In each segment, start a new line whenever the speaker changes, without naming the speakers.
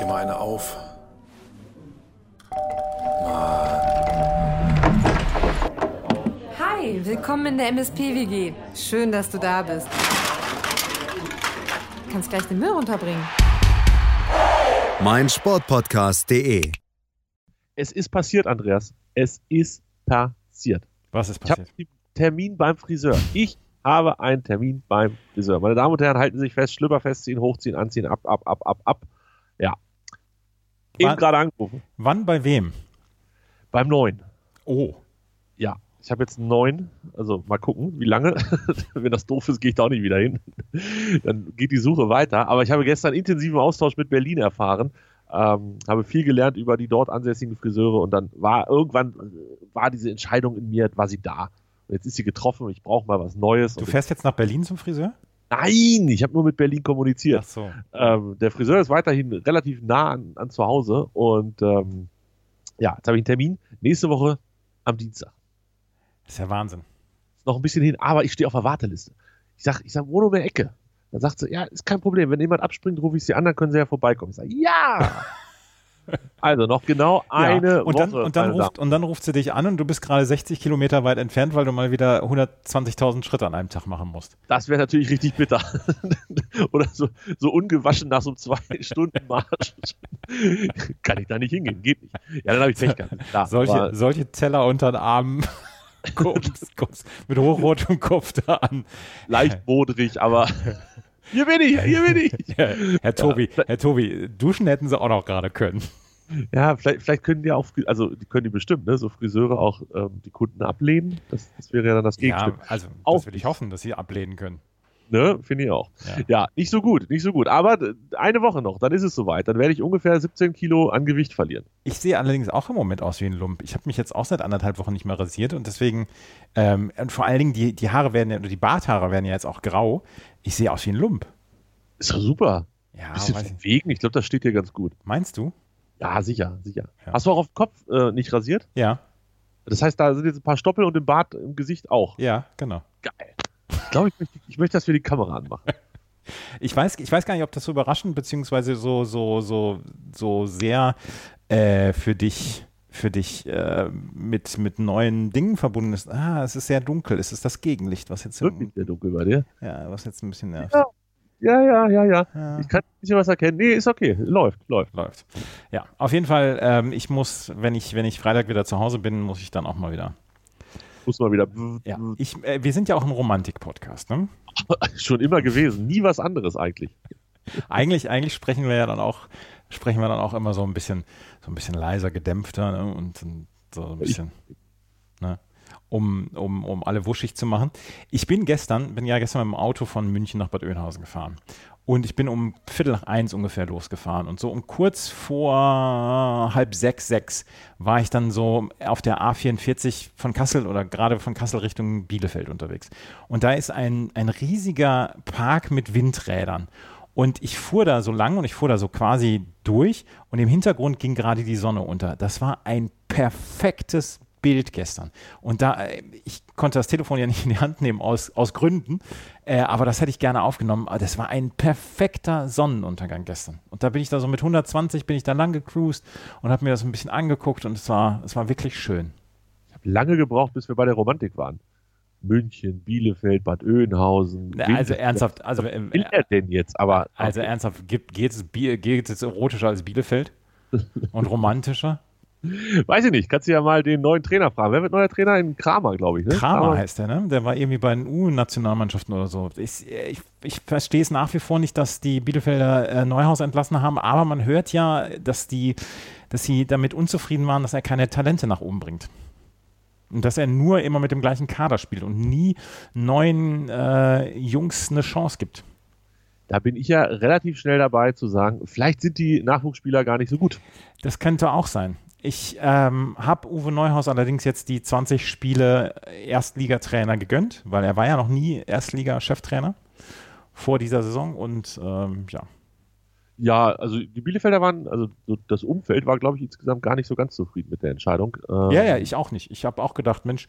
dir mal eine auf.
Hi, willkommen in der MSP-WG. Schön, dass du da bist. Du kannst gleich den Müll runterbringen.
mein Sportpodcast.de.
Es ist passiert, Andreas. Es ist passiert.
Was ist
Ich habe
passiert?
einen Termin beim Friseur. Ich habe einen Termin beim Friseur. Meine Damen und Herren, halten Sie sich fest, Schlüpper festziehen, hochziehen, anziehen, ab, ab, ab, ab, ab. Ja. Eben
Wann-
gerade angerufen.
Wann bei wem?
Beim neuen.
Oh.
Ja. Ich habe jetzt einen neuen. Also mal gucken, wie lange. Wenn das doof ist, gehe ich da auch nicht wieder hin. Dann geht die Suche weiter. Aber ich habe gestern intensiven Austausch mit Berlin erfahren. Ähm, habe viel gelernt über die dort ansässigen Friseure und dann war irgendwann äh, war diese Entscheidung in mir, war sie da. Und jetzt ist sie getroffen. Ich brauche mal was Neues.
Du fährst jetzt nach Berlin zum Friseur?
Nein, ich habe nur mit Berlin kommuniziert.
Ach so.
Ähm, der Friseur ist weiterhin relativ nah an, an zu Hause und ähm, ja, jetzt habe ich einen Termin nächste Woche am Dienstag.
Das ist ja Wahnsinn.
Ist noch ein bisschen hin, aber ich stehe auf der Warteliste. Ich sag, ich sag, wohne um die Ecke. Dann sagt sie, ja, ist kein Problem. Wenn jemand abspringt, rufe ich sie an, dann können sie ja vorbeikommen. Ich sage, ja! also noch genau eine
ja. und
Woche.
Dann, und, dann ruft, und dann ruft sie dich an und du bist gerade 60 Kilometer weit entfernt, weil du mal wieder 120.000 Schritte an einem Tag machen musst.
Das wäre natürlich richtig bitter. Oder so, so ungewaschen nach so einem zwei Stunden Marsch. Kann ich da nicht hingehen, geht nicht. Ja, dann habe ich Pech gehabt. Klar,
Solche, solche Teller unter den Armen. kommst, kommst mit hochrotem Kopf da an.
leicht modrig, aber hier bin ich, hier bin ich.
Herr, Herr Tobi, Herr Tobi, duschen hätten sie auch noch gerade können.
Ja, vielleicht, vielleicht können die auch, also die können die bestimmt, ne, so Friseure auch ähm, die Kunden ablehnen. Das, das wäre ja dann das
Ja,
Gegenstück.
also
Auch
das will ich hoffen, dass sie ablehnen können.
Ne, finde ich auch.
Ja.
Ja. nicht so gut, nicht so gut. Aber d- eine Woche noch, dann ist es soweit. Dann werde ich ungefähr 17 Kilo an Gewicht verlieren.
Ich sehe allerdings auch im Moment aus wie ein Lump. Ich habe mich jetzt auch seit anderthalb Wochen nicht mehr rasiert und deswegen, ähm, und vor allen Dingen die, die Haare werden ja, oder die Barthaare werden ja jetzt auch grau. Ich sehe aus wie ein Lump.
Ist doch super.
Ja,
Bisschen verwegen, ich glaube, das steht dir ganz gut.
Meinst du?
Ja, sicher, sicher.
Ja.
Hast du auch auf dem Kopf äh, nicht rasiert?
Ja,
Das heißt, da sind jetzt ein paar Stoppel und im Bart im Gesicht auch.
ja, genau.
Geil. Ich glaube, ich möchte, ich möchte das für die Kamera anmachen.
Ich weiß, ich weiß gar nicht, ob das so überraschend beziehungsweise so, so, so, so sehr äh, für dich, für dich äh, mit, mit neuen Dingen verbunden ist. Ah, es ist sehr dunkel. Es ist das Gegenlicht, was jetzt,
Wirklich sehr dunkel bei dir.
ja, was jetzt ein bisschen nervt.
Ja. Ja, ja, ja, ja.
Ja.
Ich kann ein bisschen was erkennen. Nee, ist okay. Läuft, läuft.
läuft. Ja, auf jeden Fall, ähm, ich muss, wenn ich, wenn ich Freitag wieder zu Hause bin, muss ich dann auch mal wieder.
Muss mal wieder.
Ja, ich, äh, wir sind ja auch ein Romantik-Podcast, ne?
Schon immer gewesen. Nie was anderes eigentlich.
Eigentlich, eigentlich sprechen wir ja dann auch, sprechen wir dann auch immer so ein bisschen, so ein bisschen leiser, gedämpfter ne? und, und so ein bisschen, ne? Um, um, um alle wuschig zu machen. Ich bin gestern, bin ja gestern mit dem Auto von München nach Bad Oeynhausen gefahren. Und ich bin um Viertel nach eins ungefähr losgefahren. Und so um kurz vor halb sechs, sechs war ich dann so auf der A44 von Kassel oder gerade von Kassel Richtung Bielefeld unterwegs. Und da ist ein, ein riesiger Park mit Windrädern. Und ich fuhr da so lang und ich fuhr da so quasi durch und im Hintergrund ging gerade die Sonne unter. Das war ein perfektes Bild gestern. Und da, äh, ich konnte das Telefon ja nicht in die Hand nehmen aus, aus Gründen, äh, aber das hätte ich gerne aufgenommen. Aber das war ein perfekter Sonnenuntergang gestern. Und da bin ich da so mit 120 bin ich da lang gecruised und habe mir das ein bisschen angeguckt und es war, es war wirklich schön.
Ich habe lange gebraucht, bis wir bei der Romantik waren. München, Bielefeld, Bad Oeynhausen.
Na, Also ernsthaft, also, äh,
Was will er denn jetzt? Aber
also ernsthaft, geht, es, geht es erotischer als Bielefeld? Und romantischer?
Weiß ich nicht. Kannst du ja mal den neuen Trainer fragen. Wer wird neuer Trainer? In Kramer, glaube ich. Ne?
Kramer heißt der, ne? Der war irgendwie bei den U-Nationalmannschaften oder so. Ich, ich, ich verstehe es nach wie vor nicht, dass die Bielefelder äh, Neuhaus entlassen haben, aber man hört ja, dass die, dass sie damit unzufrieden waren, dass er keine Talente nach oben bringt. Und dass er nur immer mit dem gleichen Kader spielt und nie neuen äh, Jungs eine Chance gibt.
Da bin ich ja relativ schnell dabei zu sagen, vielleicht sind die Nachwuchsspieler gar nicht so gut.
Das könnte auch sein. Ich ähm, habe Uwe Neuhaus allerdings jetzt die 20 Spiele Erstligatrainer gegönnt, weil er war ja noch nie Erstliga-Cheftrainer vor dieser Saison und ähm, ja.
Ja, also die Bielefelder waren, also das Umfeld war, glaube ich, insgesamt gar nicht so ganz zufrieden mit der Entscheidung.
Ähm ja, ja, ich auch nicht. Ich habe auch gedacht, Mensch,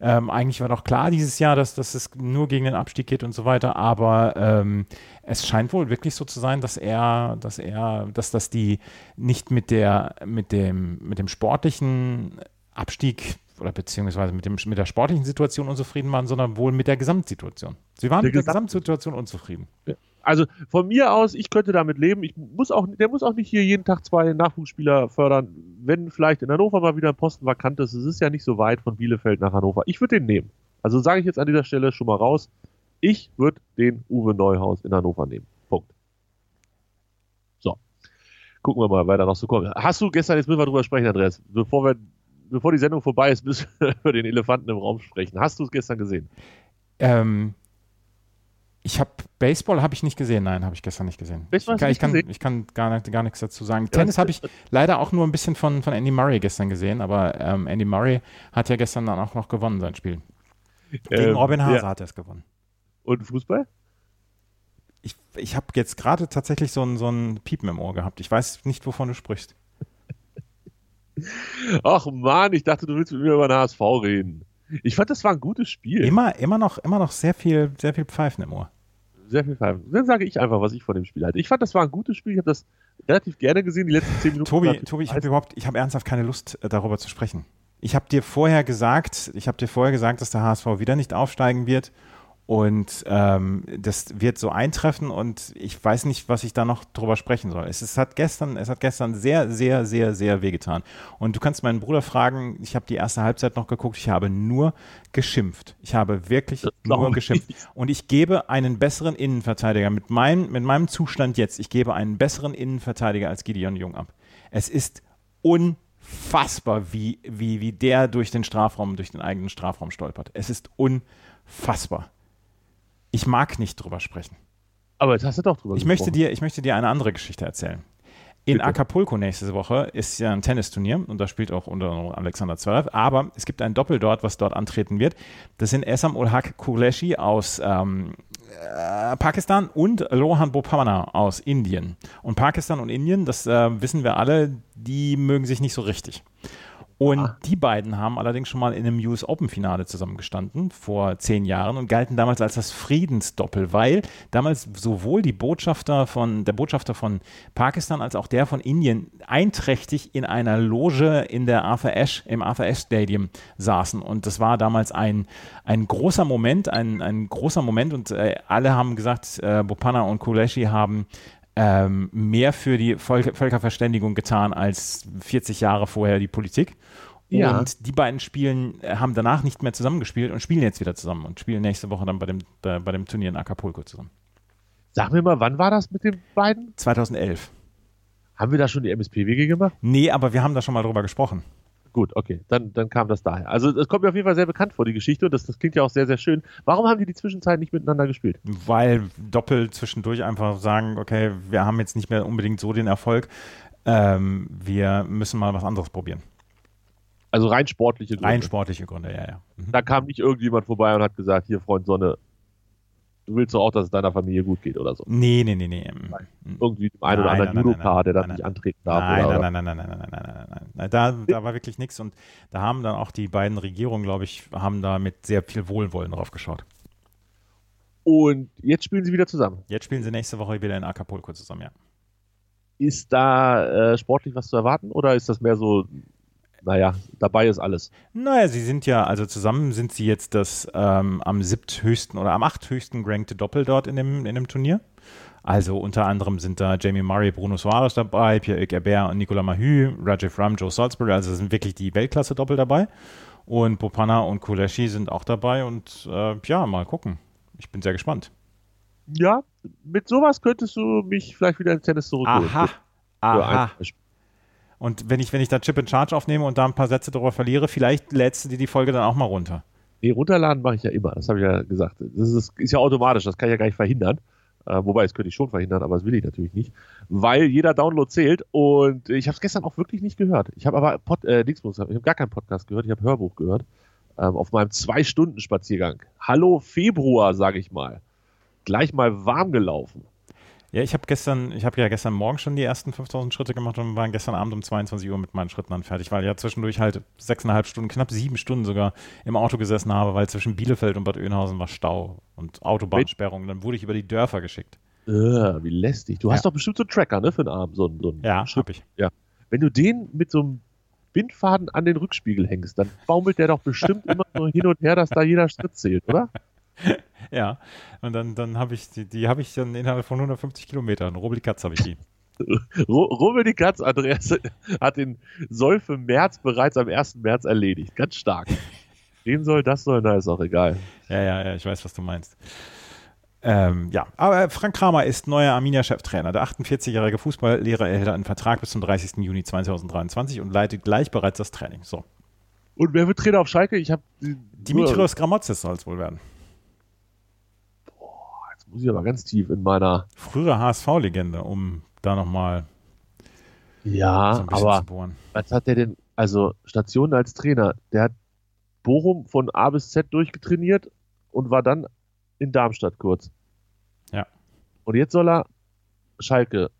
ähm, eigentlich war doch klar dieses Jahr, dass, dass es nur gegen den Abstieg geht und so weiter, aber ähm, es scheint wohl wirklich so zu sein, dass er, dass er, dass das die nicht mit der, mit dem, mit dem sportlichen Abstieg oder beziehungsweise mit, dem, mit der sportlichen Situation unzufrieden waren, sondern wohl mit der Gesamtsituation. Sie waren der mit der Gesamtsituation unzufrieden.
Ja also von mir aus, ich könnte damit leben. Ich muss auch, der muss auch nicht hier jeden Tag zwei Nachwuchsspieler fördern. Wenn vielleicht in Hannover mal wieder ein Posten vakant ist, es ist ja nicht so weit von Bielefeld nach Hannover. Ich würde den nehmen. Also sage ich jetzt an dieser Stelle schon mal raus. Ich würde den Uwe Neuhaus in Hannover nehmen. Punkt. So. Gucken wir mal, weiter noch so kommt. Hast du gestern, jetzt müssen wir drüber sprechen, Andreas, bevor wir, bevor die Sendung vorbei ist, müssen wir über den Elefanten im Raum sprechen. Hast du es gestern gesehen?
Ähm, ich habe Baseball habe ich nicht gesehen, nein, habe ich gestern nicht gesehen. Baseball ich, kann, ich, kann, ich kann gar, gar nichts dazu sagen. Ja, Tennis habe ich leider auch nur ein bisschen von, von Andy Murray gestern gesehen, aber ähm, Andy Murray hat ja gestern dann auch noch gewonnen, sein Spiel. Gegen ähm, Robin Haase ja. hat er es gewonnen.
Und Fußball?
Ich, ich habe jetzt gerade tatsächlich so ein, so ein Piepen im Ohr gehabt. Ich weiß nicht, wovon du sprichst.
Ach man, ich dachte, du willst mit mir über den HSV reden. Ich fand, das war ein gutes Spiel.
Immer, immer, noch, immer noch sehr viel, sehr viel Pfeifen im Ohr.
Sehr viel Pfeifen. Dann sage ich einfach, was ich von dem Spiel halte. Ich fand, das war ein gutes Spiel. Ich habe das relativ gerne gesehen, die letzten zehn Minuten.
Tobi, Tobi ich habe überhaupt, ich habe ernsthaft keine Lust, äh, darüber zu sprechen. Ich habe dir vorher gesagt, ich habe dir vorher gesagt, dass der HSV wieder nicht aufsteigen wird. Und ähm, das wird so eintreffen und ich weiß nicht, was ich da noch drüber sprechen soll. Es, es, hat gestern, es hat gestern sehr, sehr, sehr, sehr wehgetan. Und du kannst meinen Bruder fragen, ich habe die erste Halbzeit noch geguckt, ich habe nur geschimpft. Ich habe wirklich nur geschimpft. Und ich gebe einen besseren Innenverteidiger mit, mein, mit meinem Zustand jetzt, ich gebe einen besseren Innenverteidiger als Gideon Jung ab. Es ist unfassbar, wie, wie, wie der durch den Strafraum, durch den eigenen Strafraum stolpert. Es ist unfassbar ich mag nicht drüber sprechen.
Aber jetzt hast du doch drüber
ich möchte dir, Ich möchte dir eine andere Geschichte erzählen. In Bitte. Acapulco nächste Woche ist ja ein Tennisturnier und da spielt auch unter anderem Alexander Zverev, aber es gibt ein Doppel dort, was dort antreten wird. Das sind Esam Ulhak Kuleshi aus ähm, äh, Pakistan und Lohan Bopamana aus Indien. Und Pakistan und Indien, das äh, wissen wir alle, die mögen sich nicht so richtig. Und ah. die beiden haben allerdings schon mal in einem US Open Finale zusammengestanden vor zehn Jahren und galten damals als das Friedensdoppel, weil damals sowohl die Botschafter von, der Botschafter von Pakistan als auch der von Indien einträchtig in einer Loge in der Arthur Ashe, im Arthur Ashe Stadium saßen. Und das war damals ein, ein großer Moment, ein, ein großer Moment und äh, alle haben gesagt, äh, Bopana und Kuleshi haben ähm, mehr für die Völkerverständigung getan als 40 Jahre vorher die Politik. Ja. Und die beiden spielen, äh, haben danach nicht mehr zusammengespielt und spielen jetzt wieder zusammen und spielen nächste Woche dann bei dem, bei, bei dem Turnier in Acapulco zusammen.
Sag mir mal, wann war das mit den beiden?
2011.
Haben wir da schon die MSP-Wege gemacht?
Nee, aber wir haben da schon mal drüber gesprochen.
Gut, okay, dann, dann kam das daher. Also es kommt mir auf jeden Fall sehr bekannt vor, die Geschichte, und das, das klingt ja auch sehr, sehr schön. Warum haben die die Zwischenzeit nicht miteinander gespielt?
Weil Doppel zwischendurch einfach sagen, okay, wir haben jetzt nicht mehr unbedingt so den Erfolg, ähm, wir müssen mal was anderes probieren.
Also rein sportliche
Gründe. Rein sportliche Gründe, ja, ja.
Mhm. Da kam nicht irgendjemand vorbei und hat gesagt, hier Freund Sonne, du willst doch auch, dass es deiner Familie gut geht oder so.
Nee, nee, nee, nee.
Nein. Irgendwie dem einen oder anderen Judo-Paar, der da nicht antreten darf.
Nein, oder, nein, nein, nein, nein, nein, nein, nein, nein, nein, nein. Da, da war wirklich nichts und da haben dann auch die beiden Regierungen, glaube ich, haben da mit sehr viel Wohlwollen drauf geschaut.
Und jetzt spielen sie wieder zusammen.
Jetzt spielen sie nächste Woche wieder in Acapulco zusammen, ja.
Ist da äh, sportlich was zu erwarten oder ist das mehr so naja, dabei ist alles.
Naja, sie sind ja, also zusammen sind sie jetzt das ähm, am siebthöchsten oder am achthöchsten gerankte Doppel dort in dem, in dem Turnier. Also unter anderem sind da Jamie Murray, Bruno Suarez dabei, Pierre-Eric Herbert und Nicolas Mahü, Rajiv Ram, Joe Salisbury, also sind wirklich die Weltklasse-Doppel dabei. Und Bopana und Kuleshi sind auch dabei und äh, ja, mal gucken. Ich bin sehr gespannt.
Ja, mit sowas könntest du mich vielleicht wieder ins Tennis zurückholen.
Aha, aha. Und wenn ich, wenn ich da Chip in Charge aufnehme und da ein paar Sätze darüber verliere, vielleicht lädst du dir die Folge dann auch mal runter.
Nee, runterladen mache ich ja immer. Das habe ich ja gesagt. Das ist, ist, ja automatisch, das kann ich ja gar nicht verhindern. Äh, wobei, das könnte ich schon verhindern, aber das will ich natürlich nicht. Weil jeder Download zählt und ich habe es gestern auch wirklich nicht gehört. Ich habe aber Pod, äh, Dingsbus, ich habe gar keinen Podcast gehört, ich habe Hörbuch gehört. Ähm, auf meinem Zwei-Stunden-Spaziergang. Hallo Februar, sage ich mal. Gleich mal warm gelaufen.
Ja, ich habe gestern, ich habe ja gestern Morgen schon die ersten 5000 Schritte gemacht und waren gestern Abend um 22 Uhr mit meinen Schritten dann fertig, weil ich ja zwischendurch halt sechseinhalb Stunden, knapp sieben Stunden sogar im Auto gesessen habe, weil zwischen Bielefeld und Bad Oeynhausen war Stau und Autobahnsperrung. Dann wurde ich über die Dörfer geschickt.
Äh, wie lästig. Du
Ja.
hast doch bestimmt so einen Tracker, ne, für den Arm, so einen, so einen
Ja,
Schritt.
hab ich.
Wenn du den mit so einem Bindfaden an den Rückspiegel hängst, dann baumelt der doch bestimmt immer so hin und her, dass da jeder Schritt zählt, oder?
Ja, und dann, dann habe ich, die, die habe ich dann innerhalb von 150 Kilometern. Robel Katz habe ich die.
Rummel die Katz, Andreas hat den Soll für März bereits am 1. März erledigt. Ganz stark. Den soll, das soll, na, ist auch egal.
Ja, ja, ja, ich weiß, was du meinst. Ähm, ja, aber Frank Kramer ist neuer Arminia-Cheftrainer. Der 48-jährige Fußballlehrer erhält einen Vertrag bis zum 30. Juni 2023 und leitet gleich bereits das Training. So.
Und wer wird Trainer auf Schalke? Ich habe
Dimitrios Gramotzes soll es wohl werden.
Muss ich aber ganz tief in meiner.
Frühere HSV-Legende, um da nochmal
Ja,
so
aber
zu bohren.
was hat der denn? Also Station als Trainer. Der hat Bochum von A bis Z durchgetrainiert und war dann in Darmstadt kurz.
Ja.
Und jetzt soll er Schalke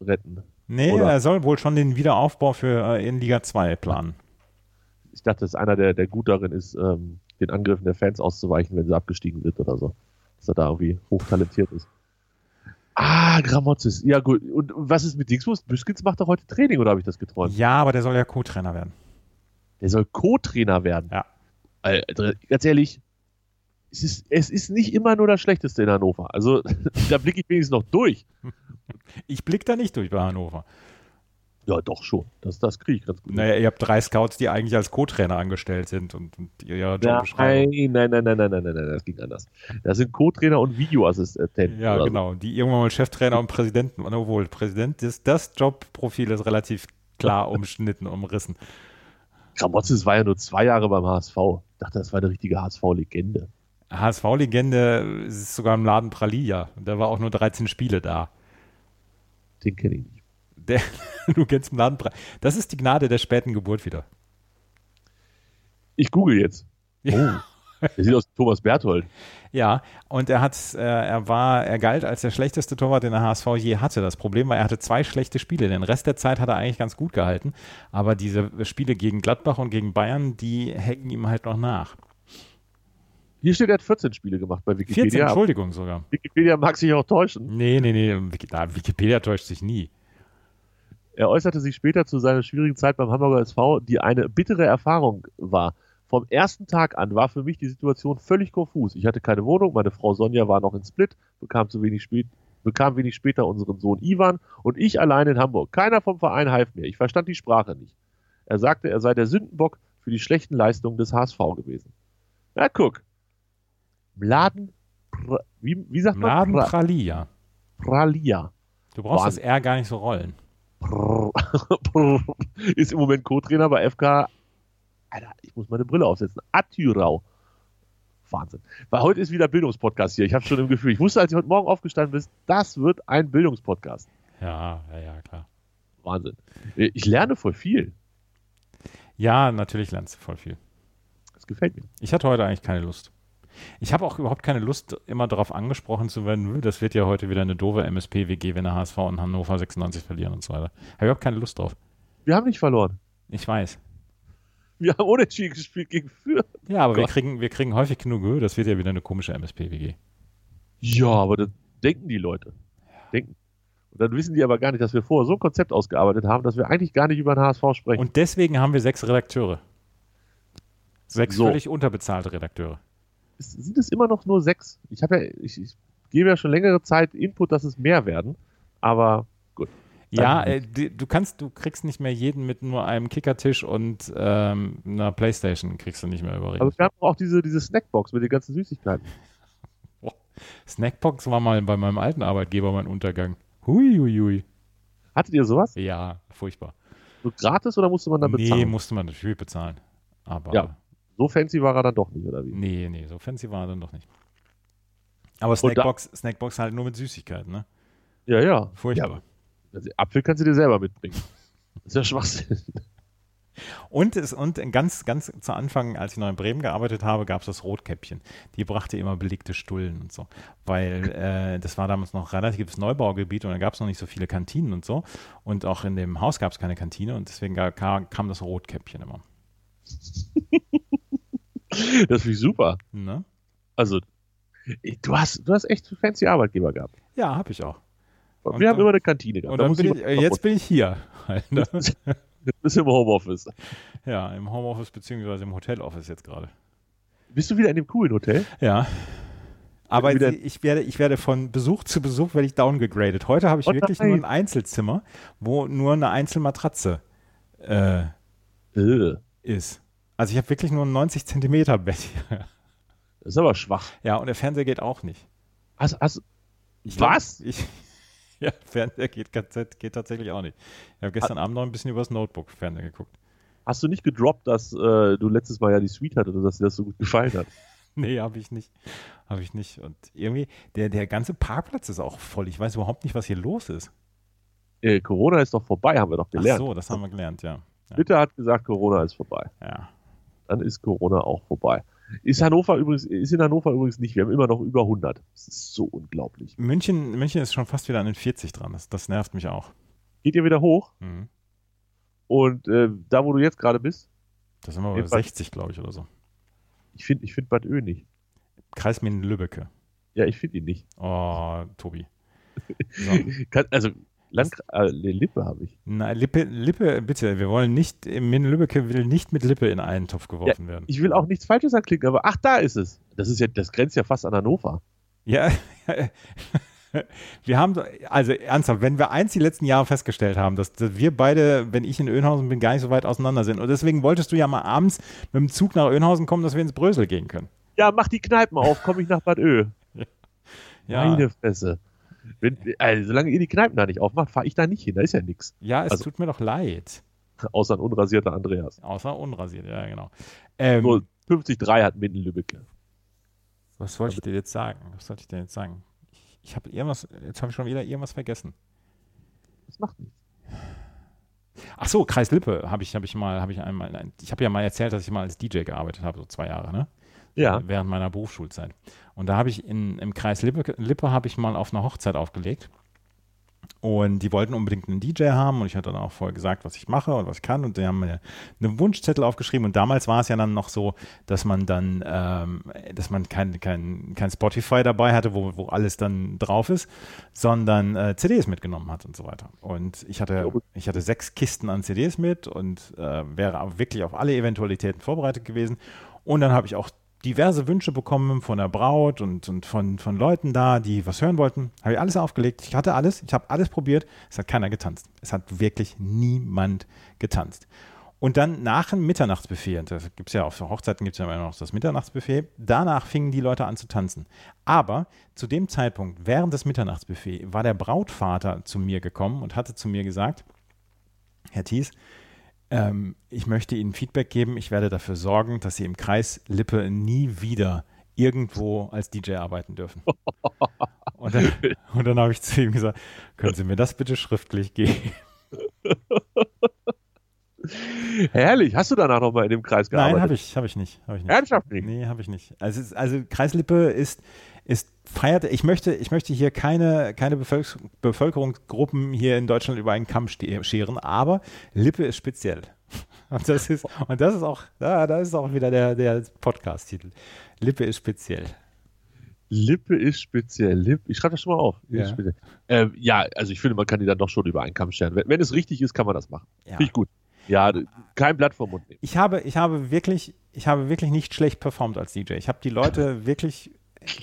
retten.
Nee,
Oder?
er soll wohl schon den Wiederaufbau für äh, in Liga 2 planen.
Ich dachte, dass einer, der, der gut darin ist, ähm, den Angriffen der Fans auszuweichen, wenn sie abgestiegen sind oder so. Dass er da irgendwie hochtalentiert ist. Ah, Gramozis. Ja, gut. Und was ist mit Dingsbus? Büskens macht doch heute Training, oder habe ich das geträumt?
Ja, aber der soll ja Co-Trainer werden.
Der soll Co-Trainer werden.
Ja.
Also, ganz ehrlich, es ist, es ist nicht immer nur das Schlechteste in Hannover. Also, da blicke ich wenigstens noch durch.
Ich blick da nicht durch bei Hannover.
Ja, doch schon. Das, das kriege ich ganz gut.
Naja, ihr habt drei Scouts, die eigentlich als Co-Trainer angestellt sind und, und ihre Jobbeschreibung.
Nein, nein, nein, nein, nein, nein, nein, das ging anders. Das sind Co-Trainer und Videoassistenten.
Ja,
oder so.
genau. Die irgendwann mal Cheftrainer und Präsidenten, obwohl Präsident, das, das Jobprofil ist relativ klar umschnitten, umrissen.
Gramozis war ja nur zwei Jahre beim HSV. Ich dachte, das war eine richtige HSV-Legende.
HSV-Legende ist sogar im Laden Pralia. Der war auch nur 13 Spiele da.
Den kenne ich nicht.
Der, du kennst Pralia. Das ist die Gnade der späten Geburt wieder.
Ich google jetzt.
Ja.
Der sieht aus wie Thomas Berthold.
Ja, und er hat, äh, er war, er galt als der schlechteste Torwart, den der HSV je hatte. Das Problem war, er hatte zwei schlechte Spiele. Den Rest der Zeit hat er eigentlich ganz gut gehalten. Aber diese Spiele gegen Gladbach und gegen Bayern, die hängen ihm halt noch nach.
Hier steht, er hat 14 Spiele gemacht bei
14,
Wikipedia.
Entschuldigung sogar.
Wikipedia mag sich auch täuschen.
Nee, nee, nee, Wikipedia täuscht sich nie.
Er äußerte sich später zu seiner schwierigen Zeit beim Hamburger SV, die eine bittere Erfahrung war. Vom ersten Tag an war für mich die Situation völlig konfus. Ich hatte keine Wohnung, meine Frau Sonja war noch in Split, bekam zu wenig spät, bekam wenig später unseren Sohn Ivan und ich allein in Hamburg. Keiner vom Verein half mir. Ich verstand die Sprache nicht. Er sagte, er sei der Sündenbock für die schlechten Leistungen des HSV gewesen. Na guck. Mladen, wie, wie sagt man?
Mladen Pralia.
Pralia.
Du brauchst
Wahnsinn.
das R gar nicht so rollen.
Ist im Moment Co-Trainer bei FK. Alter, ich muss meine Brille aufsetzen. Atyrau. Wahnsinn. Weil heute ist wieder Bildungspodcast hier. Ich habe schon im Gefühl. Ich wusste, als ich heute Morgen aufgestanden bin, das wird ein Bildungspodcast.
Ja, ja, ja, klar.
Wahnsinn. Ich lerne voll viel.
Ja, natürlich lernst du voll viel.
Das gefällt mir.
Ich hatte heute eigentlich keine Lust. Ich habe auch überhaupt keine Lust, immer darauf angesprochen zu werden, das wird ja heute wieder eine doofe MSP-WG, wenn der HSV und Hannover 96 verlieren und so weiter. Habe überhaupt keine Lust drauf.
Wir haben nicht verloren.
Ich weiß.
Wir haben unentschieden gespielt gegen Fürth.
Ja, aber wir kriegen, wir kriegen häufig genug Höhe, das wird ja wieder eine komische MSP-WG.
Ja, aber das denken die Leute. Denken. Und dann wissen die aber gar nicht, dass wir vorher so ein Konzept ausgearbeitet haben, dass wir eigentlich gar nicht über den HSV sprechen.
Und deswegen haben wir sechs Redakteure. Sechs
So.
völlig unterbezahlte Redakteure.
Es, sind es immer noch nur sechs. Ich habe ja, ich, ich gebe ja schon längere Zeit Input, dass es mehr werden, aber gut.
Ja, äh, du kannst, du kriegst nicht mehr jeden mit nur einem Kickertisch und ähm, einer Playstation kriegst du nicht mehr
Aber
überredet.
wir haben auch diese, diese Snackbox mit den ganzen Süßigkeiten.
Snackbox war mal bei meinem alten Arbeitgeber mein Untergang. Hui, hui, hui.
Hattet ihr sowas?
Ja, furchtbar.
So gratis oder musste man dann
Nee,
bezahlen?
musste man natürlich bezahlen. Aber
Ja. So fancy war er dann doch nicht, oder wie?
nee, nee, so fancy war er dann doch nicht. Aber Snackbox, Snackbox halt nur mit Süßigkeiten, ne?
Ja, ja.
Furchtbar.
Ja, also Apfel kannst du dir selber mitbringen. Das ist ja Schwachsinn.
Und, es, und ganz, ganz zu Anfang, als ich noch in Bremen gearbeitet habe, gab es das Rotkäppchen. Die brachte immer belegte Stullen und so. Weil äh, das war damals noch relatives Neubaugebiet und da gab es noch nicht so viele Kantinen und so. Und auch in dem Haus gab es keine Kantine und deswegen kam, kam das Rotkäppchen immer.
das finde ich super.
Ne?
Also, du hast, du hast echt fancy Arbeitgeber gehabt.
Ja, habe ich auch.
Und wir haben immer eine Kantine
gehabt. Und bin ich, jetzt bin ich hier. Halt, ne?
Du bist im Homeoffice.
Ja, im Homeoffice beziehungsweise im Hoteloffice jetzt gerade.
Bist du wieder in dem coolen Hotel?
Ja. Aber ich werde, ich werde von Besuch zu Besuch werde ich downgegradet. Heute habe ich oh wirklich nur ein Einzelzimmer, wo nur eine Einzelmatratze äh, äh. ist. Also ich habe wirklich nur ein 90 Zentimeter Bett hier.
Das ist aber schwach.
Ja, und der Fernseher geht auch nicht.
Also, also was?
Glaub, ich, ja, Fernseher geht, geht tatsächlich auch nicht. Ich habe gestern Abend noch ein bisschen übers Notebook Fernseher geguckt.
Hast du nicht gedroppt, dass äh, du letztes Mal ja die Suite hattest und dass dir das so gut gefallen hat?
nee, habe ich nicht. Habe ich nicht. Und irgendwie, der, der ganze Parkplatz ist auch voll. Ich weiß überhaupt nicht, was hier los ist.
Äh, Corona ist doch vorbei, haben wir doch gelernt.
Ach so, das haben wir gelernt, ja.
ja. Bitte hat gesagt, Corona ist vorbei.
Ja.
Dann ist Corona auch vorbei. Ist Hannover übrigens, ist in Hannover übrigens nicht. Wir haben immer noch über 100. Das ist so unglaublich.
München, München ist schon fast wieder an den 40 dran. Das, das nervt mich auch.
Geht ihr wieder hoch? Mhm. Und äh, da, wo du jetzt gerade bist?
Das sind wir bei 60, glaube ich, oder so.
Ich finde ich find Bad Oehl nicht.
Kreis Minden-Lübbecke.
Ja, ich finde ihn nicht.
Oh, Tobi.
So. also, Land, äh, Lippe habe ich.
Nein, Lippe, Lippe, bitte, wir wollen nicht, Min Lübbecke will nicht mit Lippe in einen Topf geworfen ja, werden.
Ich will auch nichts Falsches anklicken, aber ach, da ist es. Das ist ja, das grenzt ja fast an Hannover.
Ja, wir haben, also ernsthaft, wenn wir eins die letzten Jahre festgestellt haben, dass, dass, wir beide, wenn ich in Önhausen bin, gar nicht so weit auseinander sind. Und deswegen wolltest du ja mal abends mit dem Zug nach Önhausen kommen, dass wir ins Brösel gehen können.
Ja, mach die Kneipen auf, komme ich nach Bad Ö.
ja.
Meine Fresse. Wenn, also, solange ihr die Kneipen da nicht aufmacht, fahre ich da nicht hin. Da ist ja nichts.
Ja, es
also,
tut mir doch leid.
Außer ein unrasierter Andreas.
Außer unrasiert, ja, genau.
Ähm, Nur 50-3 hat Minden-Lübbecke.
Was wollte ich dir jetzt sagen? Was sollte ich dir jetzt sagen? Ich, ich habe irgendwas, jetzt habe ich schon wieder irgendwas vergessen.
Das macht nichts.
Ach so, Kreis Lippe habe ich, hab ich mal, habe ich einmal, ich habe ja mal erzählt, dass ich mal als DJ gearbeitet habe, so zwei Jahre, ne?
Ja.
Während meiner Berufsschulzeit. Und da habe ich in, im Kreis Lippe, Lippe habe ich mal auf einer Hochzeit aufgelegt. Und die wollten unbedingt einen DJ haben und ich hatte dann auch vorher gesagt, was ich mache und was ich kann. Und die haben mir einen Wunschzettel aufgeschrieben. Und damals war es ja dann noch so, dass man dann, ähm, dass man kein, kein, kein Spotify dabei hatte, wo, wo alles dann drauf ist, sondern äh, CDs mitgenommen hat und so weiter. Und ich hatte, ich hatte sechs Kisten an CDs mit und äh, wäre wirklich auf alle Eventualitäten vorbereitet gewesen. Und dann habe ich auch diverse Wünsche bekommen von der Braut und, und von, von Leuten da, die was hören wollten. Habe ich alles aufgelegt. Ich hatte alles. Ich habe alles probiert. Es hat keiner getanzt. Es hat wirklich niemand getanzt. Und dann nach dem Mitternachtsbuffet, das gibt es ja auf Hochzeiten gibt es ja immer noch das Mitternachtsbuffet, danach fingen die Leute an zu tanzen. Aber zu dem Zeitpunkt, während des Mitternachtsbuffet, war der Brautvater zu mir gekommen und hatte zu mir gesagt, Herr Thies, ähm, ich möchte Ihnen Feedback geben. Ich werde dafür sorgen, dass Sie im Kreis Lippe nie wieder irgendwo als DJ arbeiten dürfen. Und dann, dann habe ich zu ihm gesagt, können Sie mir das bitte schriftlich geben?
Herrlich. Hast du danach nochmal in dem Kreis gearbeitet?
Nein, habe ich, hab ich nicht. Hab ich nicht.
Ernsthaft nicht?
Nee, habe ich nicht. Also, also Kreislippe ist, ist feiert, ich möchte, ich möchte hier keine, keine Bevölker Bevölkerungsgruppen hier in Deutschland über einen Kamm scheren, aber Lippe ist speziell. Und das ist, und das ist auch, da, da ist auch wieder der, der Podcast-Titel. Lippe ist speziell.
Lippe ist speziell. Lippe, ich schreibe das schon mal auf.
Ja.
Ähm, ja. also ich finde, man kann die dann doch schon über einen Kamm scheren. Wenn, wenn es richtig ist, kann man das machen. Ja. Finde ich gut. Ja, kein Blatt vom Mund nehmen.
Ich habe, ich habe wirklich, ich habe wirklich nicht schlecht performt als DJ. Ich habe die Leute wirklich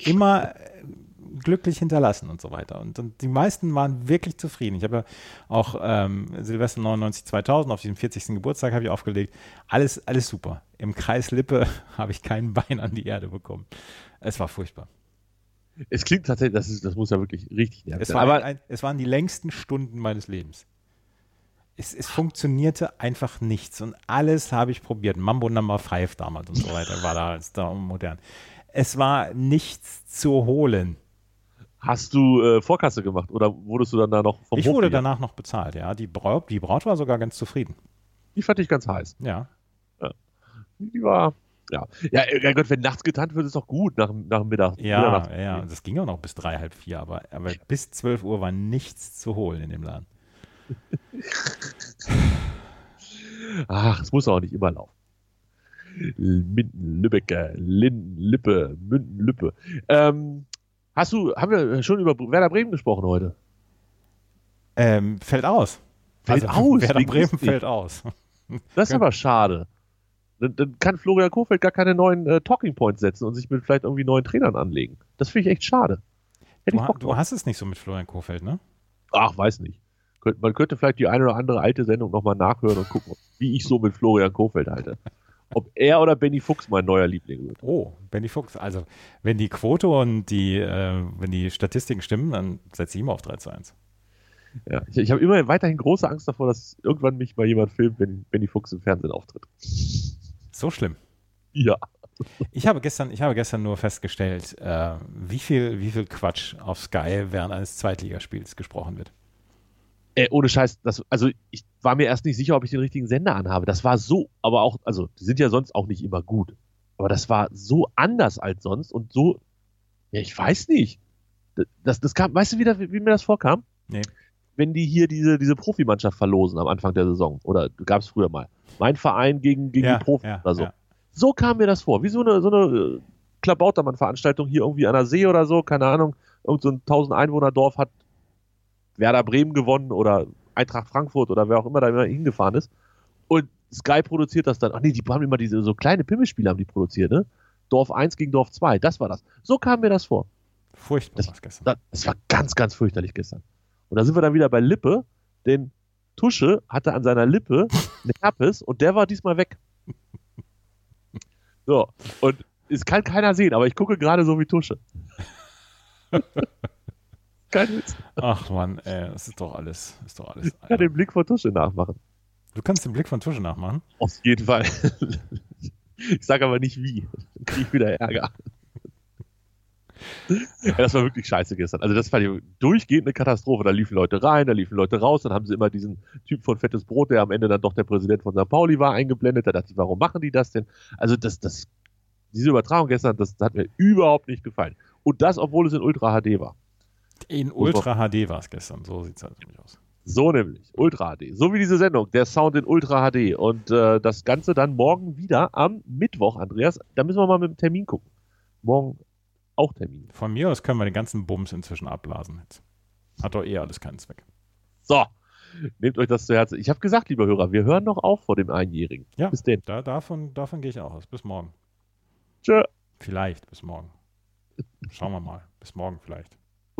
immer glücklich hinterlassen und so weiter. Und, und, die meisten waren wirklich zufrieden. Ich habe ja auch ähm, Silvester 99 2000 auf diesem 40. Geburtstag habe ich aufgelegt. Alles, alles super. Im Kreis Lippe habe ich kein Bein an die Erde bekommen. Es war furchtbar.
Es klingt tatsächlich, das, ist, das muss ja wirklich richtig
nervig sein. Aber ein, es waren die längsten Stunden meines Lebens. Es, es, funktionierte einfach nichts und alles habe ich probiert. Mambo Number 5 damals und so weiter war da da modern. Es war nichts zu holen.
Hast du äh, Vorkasse gemacht oder wurdest du dann da noch
vom Ich Hof wurde danach noch bezahlt, ja. Die Braut, die Braut war sogar ganz zufrieden.
Die fand ich ganz heiß.
Ja.
ja. Die war, ja. Ja, ja Gott, wenn nachts getanzt wird, ist doch gut nach, nach dem Mittag.
Ja, ja, das ging auch noch bis drei, halb vier, aber, aber bis 12 Uhr war nichts zu holen in dem Laden.
Ach, es muss auch nicht immer laufen. Minden, Lübbecke, Linden, Lippe, Münden, Lippe. Ähm, hast du, haben wir schon über Werder Bremen gesprochen heute?
Ähm, fällt aus.
Fällt also, aus?
Werder Bremen fällt aus.
Das ist aber schade. Dann, dann, kann Florian Kohfeldt gar keine neuen äh, Talking Points setzen und sich mit vielleicht irgendwie neuen Trainern anlegen. Das finde ich echt schade.
Du, du, hast es nicht so mit Florian Kohfeldt, ne?
Ach, weiß nicht. Man könnte vielleicht die eine oder andere alte Sendung nochmal nachhören und gucken, wie ich so mit Florian Kohfeldt halte ob er oder Benny Fuchs mein neuer Liebling wird.
Oh, Benny Fuchs. Also, wenn die Quote und die, äh, wenn die Statistiken stimmen, dann setze ich immer auf 3 zu 1.
Ja, ich, ich habe immer weiterhin große Angst davor, dass irgendwann mich mal jemand filmt, wenn Benny Fuchs im Fernsehen auftritt.
So schlimm.
Ja.
Ich habe gestern, ich habe gestern nur festgestellt, äh, wie, viel, wie viel Quatsch auf Sky während eines Zweitligaspiels gesprochen wird.
Äh, ohne Scheiß, das, also ich war mir erst nicht sicher, ob ich den richtigen Sender anhabe. Das war so, aber auch, also die sind ja sonst auch nicht immer gut. Aber das war so anders als sonst und so, ja, ich weiß nicht. Das, das kam, weißt du, wie, das, wie mir das vorkam?
Nee.
Wenn die hier diese, diese Profimannschaft verlosen am Anfang der Saison, oder gab es früher mal, mein Verein gegen, gegen
ja,
die Profis
ja,
oder so.
Ja.
So kam mir das vor, wie so eine, so eine äh, Klabautermann-Veranstaltung hier irgendwie an der See oder so, keine Ahnung. Irgend so ein 1000 Einwohner-Dorf hat Werder Bremen gewonnen oder Eintracht Frankfurt oder wer auch immer da immer hingefahren ist. Und Sky produziert das dann. Ach nee, die haben immer diese so kleine Pimmelspiele haben die produziert, ne? Dorf 1 gegen Dorf 2, das war das. So kam mir das vor.
Furchtbar
das, gestern. Das, das war ganz, ganz fürchterlich gestern. Und da sind wir dann wieder bei Lippe, denn Tusche hatte an seiner Lippe eine Herpes und der war diesmal weg. So, und es kann keiner sehen, aber ich gucke gerade so wie Tusche.
Kein Witz. Ach man, ey, das ist doch alles. Ist doch alles.
Ich kann den Blick von Tusche nachmachen.
Du kannst den Blick von Tusche nachmachen?
Auf jeden Fall. Ich sage aber nicht wie. Dann kriege ich wieder Ärger. Ja, das war wirklich scheiße gestern. Also das war durchgehend eine Katastrophe. Da liefen Leute rein, da liefen Leute raus, dann haben sie immer diesen Typ von Fettes Brot, der am Ende dann doch der Präsident von St. Pauli war, eingeblendet. Da dachte ich, warum machen die das denn? Also das, das, diese Übertragung gestern, das, das hat mir überhaupt nicht gefallen. Und das, obwohl es in Ultra HD war.
In Ultra HD war es gestern, so sieht es halt nämlich aus.
So nämlich, Ultra HD. So wie diese Sendung, der Sound in Ultra HD. Und äh, das Ganze dann morgen wieder am Mittwoch, Andreas. Da müssen wir mal mit dem Termin gucken. Morgen auch Termin.
Von mir aus können wir den ganzen Bums inzwischen abblasen jetzt. Hat doch eh alles keinen Zweck.
So, nehmt euch das zu Herzen. Ich habe gesagt, lieber Hörer, wir hören noch auf vor dem Einjährigen.
Ja, bis denn. Da, davon, davon gehe ich auch aus. Bis morgen.
Tschö.
Vielleicht bis morgen. Schauen wir mal. Bis morgen vielleicht.